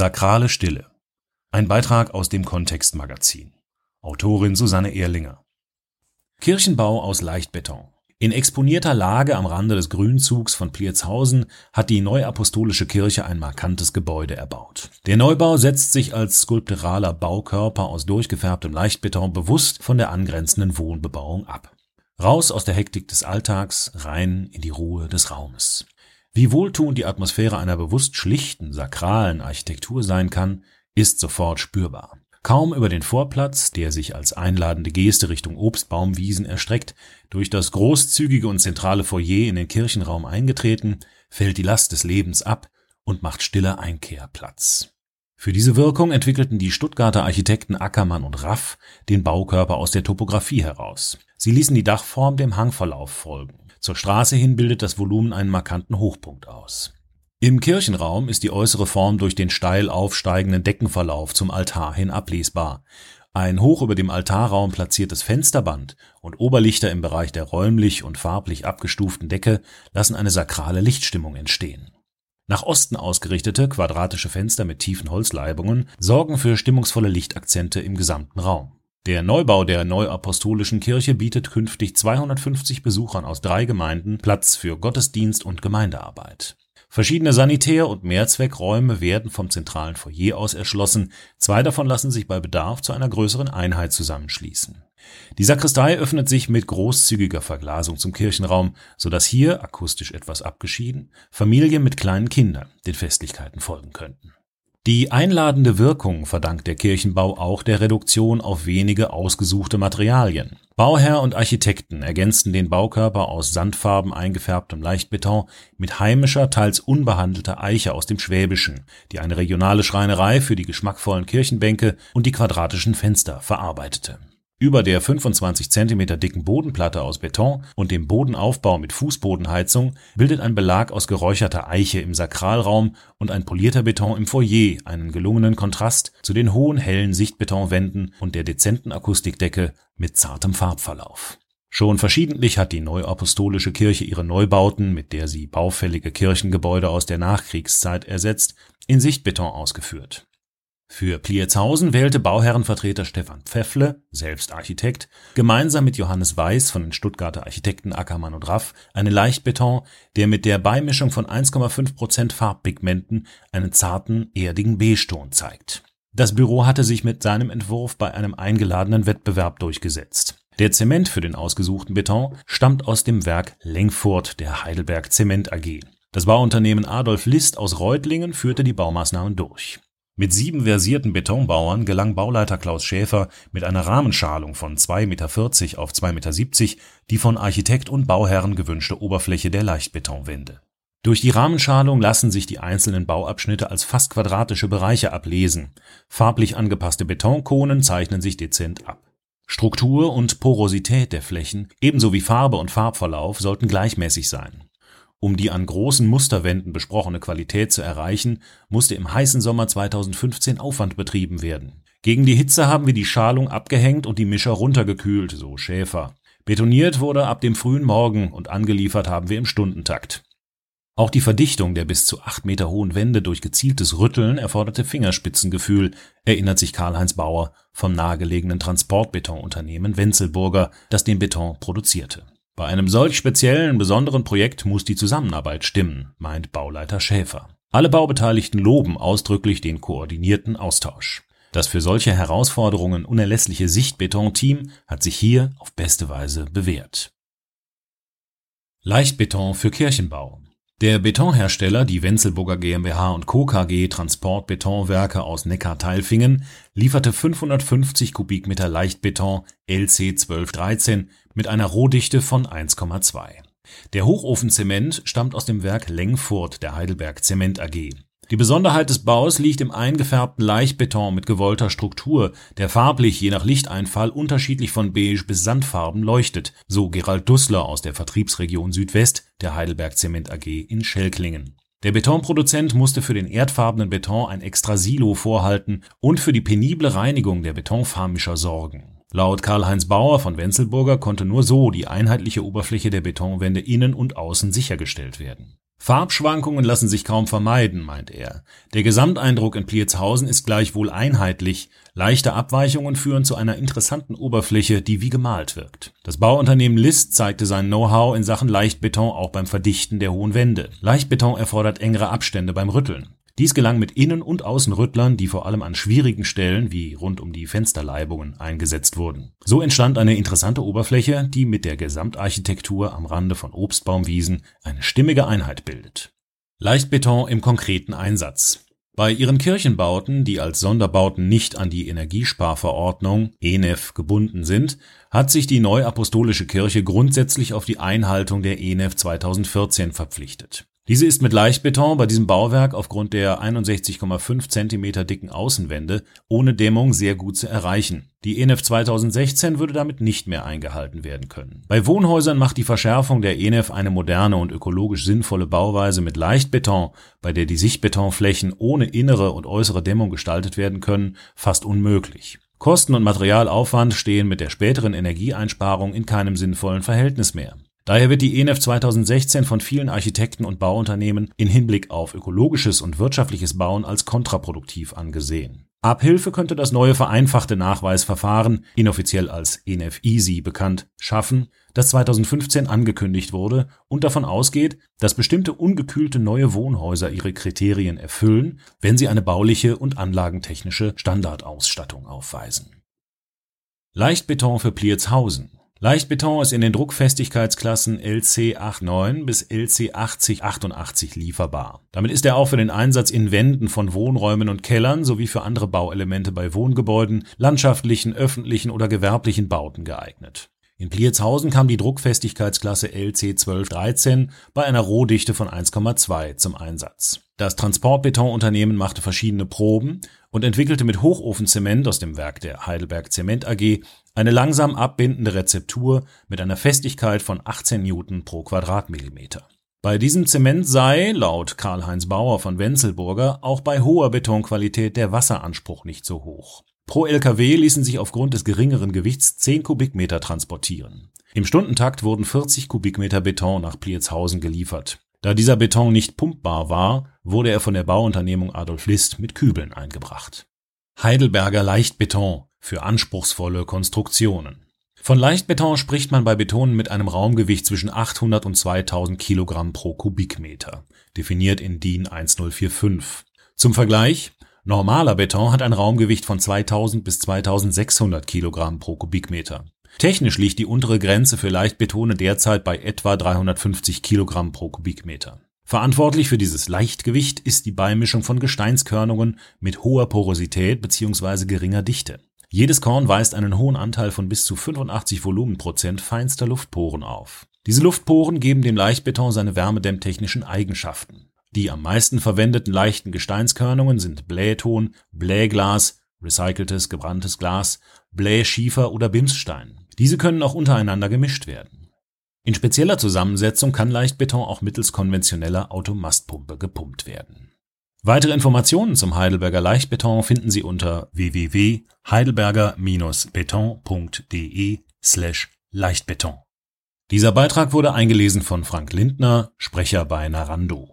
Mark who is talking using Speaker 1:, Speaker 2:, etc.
Speaker 1: Sakrale Stille. Ein Beitrag aus dem Kontextmagazin. Autorin Susanne Ehrlinger. Kirchenbau aus Leichtbeton. In exponierter Lage am Rande des Grünzugs von Pliertshausen hat die Neuapostolische Kirche ein markantes Gebäude erbaut. Der Neubau setzt sich als skulpturaler Baukörper aus durchgefärbtem Leichtbeton bewusst von der angrenzenden Wohnbebauung ab. Raus aus der Hektik des Alltags, rein in die Ruhe des Raumes. Wie wohltuend die Atmosphäre einer bewusst schlichten, sakralen Architektur sein kann, ist sofort spürbar. Kaum über den Vorplatz, der sich als einladende Geste Richtung Obstbaumwiesen erstreckt, durch das großzügige und zentrale Foyer in den Kirchenraum eingetreten, fällt die Last des Lebens ab und macht stiller Einkehr Platz. Für diese Wirkung entwickelten die Stuttgarter Architekten Ackermann und Raff den Baukörper aus der Topographie heraus. Sie ließen die Dachform dem Hangverlauf folgen. Zur Straße hin bildet das Volumen einen markanten Hochpunkt aus. Im Kirchenraum ist die äußere Form durch den steil aufsteigenden Deckenverlauf zum Altar hin ablesbar. Ein hoch über dem Altarraum platziertes Fensterband und Oberlichter im Bereich der räumlich und farblich abgestuften Decke lassen eine sakrale Lichtstimmung entstehen. Nach Osten ausgerichtete quadratische Fenster mit tiefen Holzleibungen sorgen für stimmungsvolle Lichtakzente im gesamten Raum. Der Neubau der Neuapostolischen Kirche bietet künftig 250 Besuchern aus drei Gemeinden Platz für Gottesdienst und Gemeindearbeit. Verschiedene Sanitär- und Mehrzweckräume werden vom zentralen Foyer aus erschlossen, zwei davon lassen sich bei Bedarf zu einer größeren Einheit zusammenschließen. Die Sakristei öffnet sich mit großzügiger Verglasung zum Kirchenraum, so dass hier, akustisch etwas abgeschieden, Familien mit kleinen Kindern den Festlichkeiten folgen könnten die einladende Wirkung verdankt der Kirchenbau auch der Reduktion auf wenige ausgesuchte Materialien. Bauherr und Architekten ergänzten den Baukörper aus sandfarben eingefärbtem Leichtbeton mit heimischer, teils unbehandelter Eiche aus dem Schwäbischen, die eine regionale Schreinerei für die geschmackvollen Kirchenbänke und die quadratischen Fenster verarbeitete über der 25 cm dicken Bodenplatte aus Beton und dem Bodenaufbau mit Fußbodenheizung bildet ein Belag aus geräucherter Eiche im Sakralraum und ein polierter Beton im Foyer einen gelungenen Kontrast zu den hohen hellen Sichtbetonwänden und der dezenten Akustikdecke mit zartem Farbverlauf. Schon verschiedentlich hat die Neuapostolische Kirche ihre Neubauten, mit der sie baufällige Kirchengebäude aus der Nachkriegszeit ersetzt, in Sichtbeton ausgeführt für Pliertshausen wählte Bauherrenvertreter Stefan Pfeffle, selbst Architekt, gemeinsam mit Johannes Weiß von den Stuttgarter Architekten Ackermann und Raff einen Leichtbeton, der mit der Beimischung von 1,5 Prozent Farbpigmenten einen zarten, erdigen Beige-Ton zeigt. Das Büro hatte sich mit seinem Entwurf bei einem eingeladenen Wettbewerb durchgesetzt. Der Zement für den ausgesuchten Beton stammt aus dem Werk Lengfurt der Heidelberg Zement AG. Das Bauunternehmen Adolf List aus Reutlingen führte die Baumaßnahmen durch mit sieben versierten Betonbauern gelang Bauleiter Klaus Schäfer mit einer Rahmenschalung von 2,40 Meter auf 2,70 Meter die von Architekt und Bauherren gewünschte Oberfläche der Leichtbetonwände. Durch die Rahmenschalung lassen sich die einzelnen Bauabschnitte als fast quadratische Bereiche ablesen. Farblich angepasste Betonkonen zeichnen sich dezent ab. Struktur und Porosität der Flächen ebenso wie Farbe und Farbverlauf sollten gleichmäßig sein um die an großen Musterwänden besprochene Qualität zu erreichen, musste im heißen Sommer 2015 Aufwand betrieben werden. Gegen die Hitze haben wir die Schalung abgehängt und die Mischer runtergekühlt, so Schäfer. Betoniert wurde ab dem frühen Morgen und angeliefert haben wir im Stundentakt. Auch die Verdichtung der bis zu acht Meter hohen Wände durch gezieltes Rütteln erforderte Fingerspitzengefühl, erinnert sich Karl-Heinz Bauer vom nahegelegenen Transportbetonunternehmen Wenzelburger, das den Beton produzierte. Bei einem solch speziellen, besonderen Projekt muss die Zusammenarbeit stimmen, meint Bauleiter Schäfer. Alle Baubeteiligten loben ausdrücklich den koordinierten Austausch. Das für solche Herausforderungen unerlässliche Sichtbeton-Team hat sich hier auf beste Weise bewährt. Leichtbeton für Kirchenbau der Betonhersteller, die Wenzelburger GmbH und Co. KG Transportbetonwerke aus Neckar-Teilfingen, lieferte 550 Kubikmeter Leichtbeton LC 1213 mit einer Rohdichte von 1,2. Der Hochofenzement stammt aus dem Werk Lengfurt der Heidelberg Zement AG die Besonderheit des Baus liegt im eingefärbten Leichtbeton mit gewollter Struktur, der farblich je nach Lichteinfall unterschiedlich von beige bis sandfarben leuchtet, so Gerald Dussler aus der Vertriebsregion Südwest der Heidelberg Zement AG in Schellklingen. Der Betonproduzent musste für den erdfarbenen Beton ein extra Silo vorhalten und für die penible Reinigung der Betonfarmischer sorgen Laut Karl-Heinz Bauer von Wenzelburger konnte nur so die einheitliche Oberfläche der Betonwände innen und außen sichergestellt werden. Farbschwankungen lassen sich kaum vermeiden, meint er. Der Gesamteindruck in Pliezhausen ist gleichwohl einheitlich. Leichte Abweichungen führen zu einer interessanten Oberfläche, die wie gemalt wirkt. Das Bauunternehmen List zeigte sein Know-how in Sachen Leichtbeton auch beim Verdichten der hohen Wände. Leichtbeton erfordert engere Abstände beim Rütteln. Dies gelang mit Innen- und Außenrüttlern, die vor allem an schwierigen Stellen wie rund um die Fensterleibungen eingesetzt wurden. So entstand eine interessante Oberfläche, die mit der Gesamtarchitektur am Rande von Obstbaumwiesen eine stimmige Einheit bildet. Leichtbeton im konkreten Einsatz. Bei ihren Kirchenbauten, die als Sonderbauten nicht an die Energiesparverordnung ENEF gebunden sind, hat sich die Neuapostolische Kirche grundsätzlich auf die Einhaltung der ENEF 2014 verpflichtet. Diese ist mit Leichtbeton bei diesem Bauwerk aufgrund der 61,5 cm dicken Außenwände ohne Dämmung sehr gut zu erreichen. Die ENEF 2016 würde damit nicht mehr eingehalten werden können. Bei Wohnhäusern macht die Verschärfung der ENEF eine moderne und ökologisch sinnvolle Bauweise mit Leichtbeton, bei der die Sichtbetonflächen ohne innere und äußere Dämmung gestaltet werden können, fast unmöglich. Kosten und Materialaufwand stehen mit der späteren Energieeinsparung in keinem sinnvollen Verhältnis mehr. Daher wird die ENEF 2016 von vielen Architekten und Bauunternehmen in Hinblick auf ökologisches und wirtschaftliches Bauen als kontraproduktiv angesehen. Abhilfe könnte das neue vereinfachte Nachweisverfahren, inoffiziell als ENEF Easy bekannt, schaffen, das 2015 angekündigt wurde und davon ausgeht, dass bestimmte ungekühlte neue Wohnhäuser ihre Kriterien erfüllen, wenn sie eine bauliche und anlagentechnische Standardausstattung aufweisen. Leichtbeton für Pliertshausen Leichtbeton ist in den Druckfestigkeitsklassen LC89 bis LC8088 lieferbar. Damit ist er auch für den Einsatz in Wänden von Wohnräumen und Kellern sowie für andere Bauelemente bei Wohngebäuden, landschaftlichen, öffentlichen oder gewerblichen Bauten geeignet. In Pliertshausen kam die Druckfestigkeitsklasse LC1213 bei einer Rohdichte von 1,2 zum Einsatz. Das Transportbetonunternehmen machte verschiedene Proben und entwickelte mit Hochofenzement aus dem Werk der Heidelberg Zement AG eine langsam abbindende Rezeptur mit einer Festigkeit von 18 Newton pro Quadratmillimeter. Bei diesem Zement sei, laut Karl-Heinz Bauer von Wenzelburger, auch bei hoher Betonqualität der Wasseranspruch nicht so hoch. Pro LKW ließen sich aufgrund des geringeren Gewichts 10 Kubikmeter transportieren. Im Stundentakt wurden 40 Kubikmeter Beton nach Pliertshausen geliefert. Da dieser Beton nicht pumpbar war, wurde er von der Bauunternehmung Adolf List mit Kübeln eingebracht. Heidelberger Leichtbeton für anspruchsvolle Konstruktionen. Von Leichtbeton spricht man bei Betonen mit einem Raumgewicht zwischen 800 und 2000 Kilogramm pro Kubikmeter, definiert in DIN 1045. Zum Vergleich, normaler Beton hat ein Raumgewicht von 2000 bis 2600 Kilogramm pro Kubikmeter. Technisch liegt die untere Grenze für Leichtbetone derzeit bei etwa 350 Kilogramm pro Kubikmeter. Verantwortlich für dieses Leichtgewicht ist die Beimischung von Gesteinskörnungen mit hoher Porosität bzw. geringer Dichte. Jedes Korn weist einen hohen Anteil von bis zu 85 Volumenprozent feinster Luftporen auf. Diese Luftporen geben dem Leichtbeton seine wärmedämmtechnischen Eigenschaften. Die am meisten verwendeten leichten Gesteinskörnungen sind Blähton, Blähglas, recyceltes gebranntes Glas, Blähschiefer oder Bimsstein. Diese können auch untereinander gemischt werden. In spezieller Zusammensetzung kann Leichtbeton auch mittels konventioneller Automastpumpe gepumpt werden Weitere Informationen zum Heidelberger Leichtbeton finden Sie unter www.heidelberger-beton.de slash Leichtbeton. Dieser Beitrag wurde eingelesen von Frank Lindner, Sprecher bei Narando